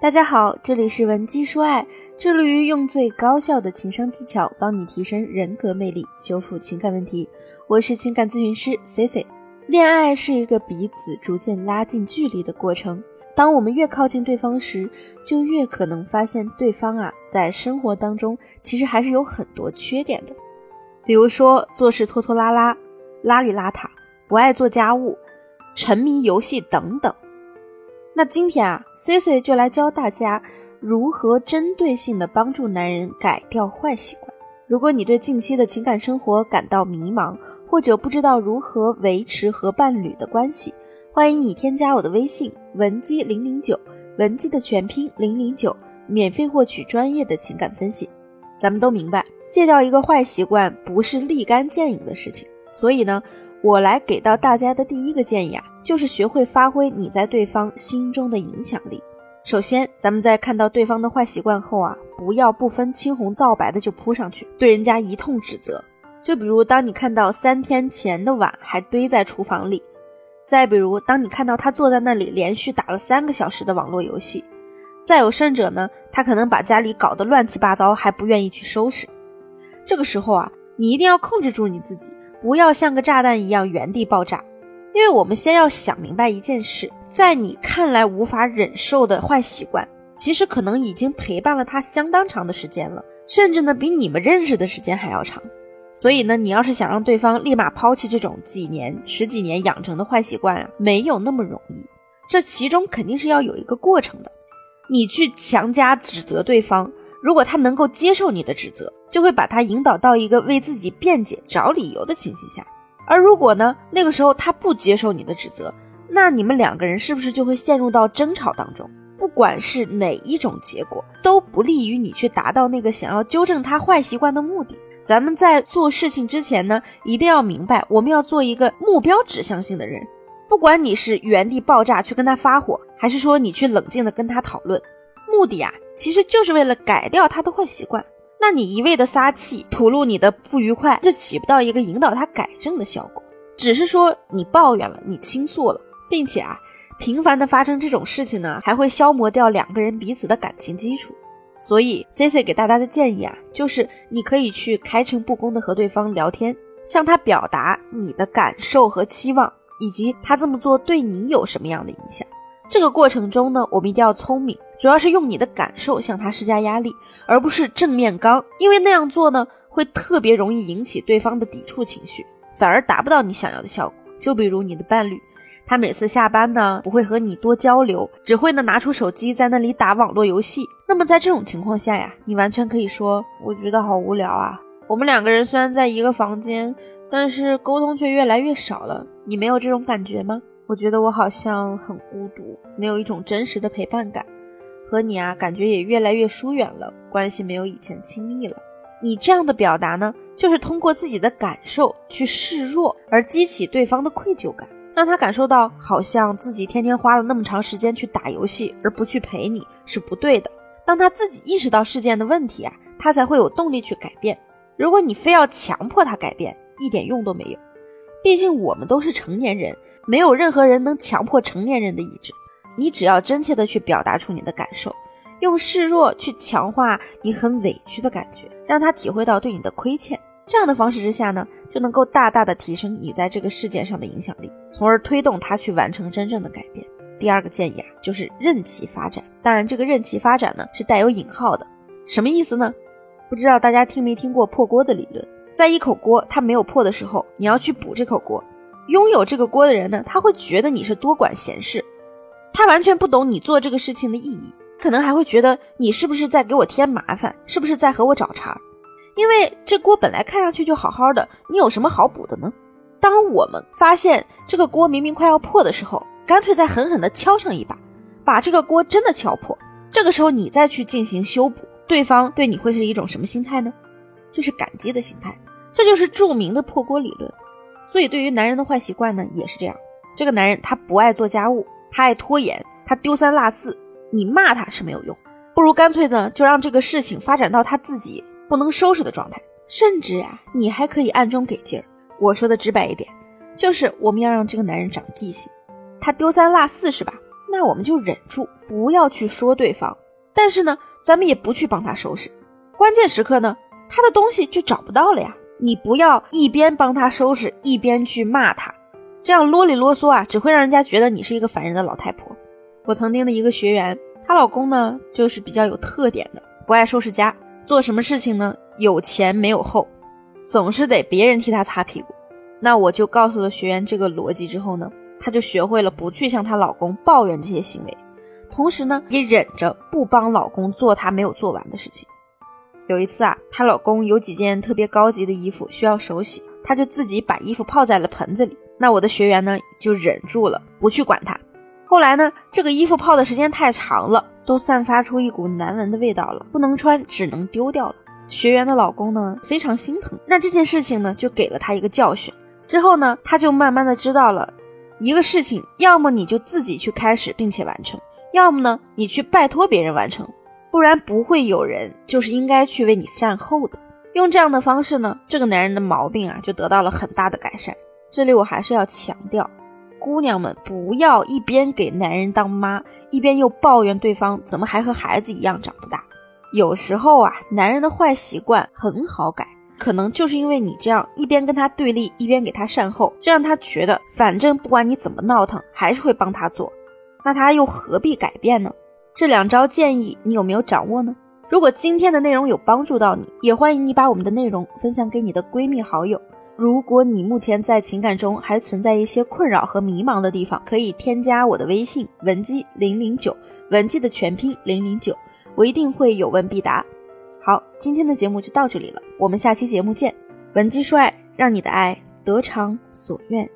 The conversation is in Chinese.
大家好，这里是文姬说爱，致力于用最高效的情商技巧帮你提升人格魅力，修复情感问题。我是情感咨询师 C C。恋爱是一个彼此逐渐拉近距离的过程，当我们越靠近对方时，就越可能发现对方啊，在生活当中其实还是有很多缺点的，比如说做事拖拖拉拉、邋里邋遢、不爱做家务、沉迷游戏等等。那今天啊，Cici 就来教大家如何针对性的帮助男人改掉坏习惯。如果你对近期的情感生活感到迷茫，或者不知道如何维持和伴侣的关系，欢迎你添加我的微信文姬零零九，文姬的全拼零零九，免费获取专业的情感分析。咱们都明白，戒掉一个坏习惯不是立竿见影的事情，所以呢。我来给到大家的第一个建议啊，就是学会发挥你在对方心中的影响力。首先，咱们在看到对方的坏习惯后啊，不要不分青红皂白的就扑上去，对人家一通指责。就比如，当你看到三天前的碗还堆在厨房里；再比如，当你看到他坐在那里连续打了三个小时的网络游戏；再有甚者呢，他可能把家里搞得乱七八糟，还不愿意去收拾。这个时候啊，你一定要控制住你自己。不要像个炸弹一样原地爆炸，因为我们先要想明白一件事，在你看来无法忍受的坏习惯，其实可能已经陪伴了他相当长的时间了，甚至呢比你们认识的时间还要长。所以呢，你要是想让对方立马抛弃这种几年、十几年养成的坏习惯啊，没有那么容易，这其中肯定是要有一个过程的。你去强加指责对方。如果他能够接受你的指责，就会把他引导到一个为自己辩解、找理由的情形下；而如果呢，那个时候他不接受你的指责，那你们两个人是不是就会陷入到争吵当中？不管是哪一种结果，都不利于你去达到那个想要纠正他坏习惯的目的。咱们在做事情之前呢，一定要明白，我们要做一个目标指向性的人。不管你是原地爆炸去跟他发火，还是说你去冷静的跟他讨论。目的啊，其实就是为了改掉他的坏习惯。那你一味的撒气，吐露你的不愉快，就起不到一个引导他改正的效果。只是说你抱怨了，你倾诉了，并且啊，频繁的发生这种事情呢，还会消磨掉两个人彼此的感情基础。所以，C C 给大家的建议啊，就是你可以去开诚布公的和对方聊天，向他表达你的感受和期望，以及他这么做对你有什么样的影响。这个过程中呢，我们一定要聪明，主要是用你的感受向他施加压力，而不是正面刚，因为那样做呢，会特别容易引起对方的抵触情绪，反而达不到你想要的效果。就比如你的伴侣，他每次下班呢，不会和你多交流，只会呢拿出手机在那里打网络游戏。那么在这种情况下呀，你完全可以说，我觉得好无聊啊。我们两个人虽然在一个房间，但是沟通却越来越少了。你没有这种感觉吗？我觉得我好像很孤独，没有一种真实的陪伴感，和你啊感觉也越来越疏远了，关系没有以前亲密了。你这样的表达呢，就是通过自己的感受去示弱，而激起对方的愧疚感，让他感受到好像自己天天花了那么长时间去打游戏，而不去陪你是不对的。当他自己意识到事件的问题啊，他才会有动力去改变。如果你非要强迫他改变，一点用都没有。毕竟我们都是成年人。没有任何人能强迫成年人的意志，你只要真切的去表达出你的感受，用示弱去强化你很委屈的感觉，让他体会到对你的亏欠。这样的方式之下呢，就能够大大的提升你在这个事件上的影响力，从而推动他去完成真正的改变。第二个建议啊，就是任其发展。当然，这个任其发展呢是带有引号的，什么意思呢？不知道大家听没听过破锅的理论？在一口锅它没有破的时候，你要去补这口锅。拥有这个锅的人呢，他会觉得你是多管闲事，他完全不懂你做这个事情的意义，可能还会觉得你是不是在给我添麻烦，是不是在和我找茬？因为这锅本来看上去就好好的，你有什么好补的呢？当我们发现这个锅明明快要破的时候，干脆再狠狠地敲上一把，把这个锅真的敲破。这个时候你再去进行修补，对方对你会是一种什么心态呢？就是感激的心态。这就是著名的破锅理论。所以，对于男人的坏习惯呢，也是这样。这个男人他不爱做家务，他爱拖延，他丢三落四。你骂他是没有用，不如干脆呢，就让这个事情发展到他自己不能收拾的状态。甚至呀，你还可以暗中给劲儿。我说的直白一点，就是我们要让这个男人长记性。他丢三落四是吧？那我们就忍住，不要去说对方。但是呢，咱们也不去帮他收拾。关键时刻呢，他的东西就找不到了呀。你不要一边帮他收拾，一边去骂他，这样啰里啰嗦啊，只会让人家觉得你是一个烦人的老太婆。我曾经的一个学员，她老公呢，就是比较有特点的，不爱收拾家，做什么事情呢，有前没有后，总是得别人替他擦屁股。那我就告诉了学员这个逻辑之后呢，她就学会了不去向她老公抱怨这些行为，同时呢，也忍着不帮老公做他没有做完的事情。有一次啊，她老公有几件特别高级的衣服需要手洗，她就自己把衣服泡在了盆子里。那我的学员呢，就忍住了，不去管他。后来呢，这个衣服泡的时间太长了，都散发出一股难闻的味道了，不能穿，只能丢掉了。学员的老公呢，非常心疼。那这件事情呢，就给了他一个教训。之后呢，他就慢慢的知道了，一个事情，要么你就自己去开始并且完成，要么呢，你去拜托别人完成。不然不会有人就是应该去为你善后的。用这样的方式呢，这个男人的毛病啊就得到了很大的改善。这里我还是要强调，姑娘们不要一边给男人当妈，一边又抱怨对方怎么还和孩子一样长不大。有时候啊，男人的坏习惯很好改，可能就是因为你这样一边跟他对立，一边给他善后，这让他觉得反正不管你怎么闹腾，还是会帮他做，那他又何必改变呢？这两招建议你有没有掌握呢？如果今天的内容有帮助到你，也欢迎你把我们的内容分享给你的闺蜜好友。如果你目前在情感中还存在一些困扰和迷茫的地方，可以添加我的微信文姬零零九，文姬的全拼零零九，我一定会有问必答。好，今天的节目就到这里了，我们下期节目见。文姬说爱，让你的爱得偿所愿。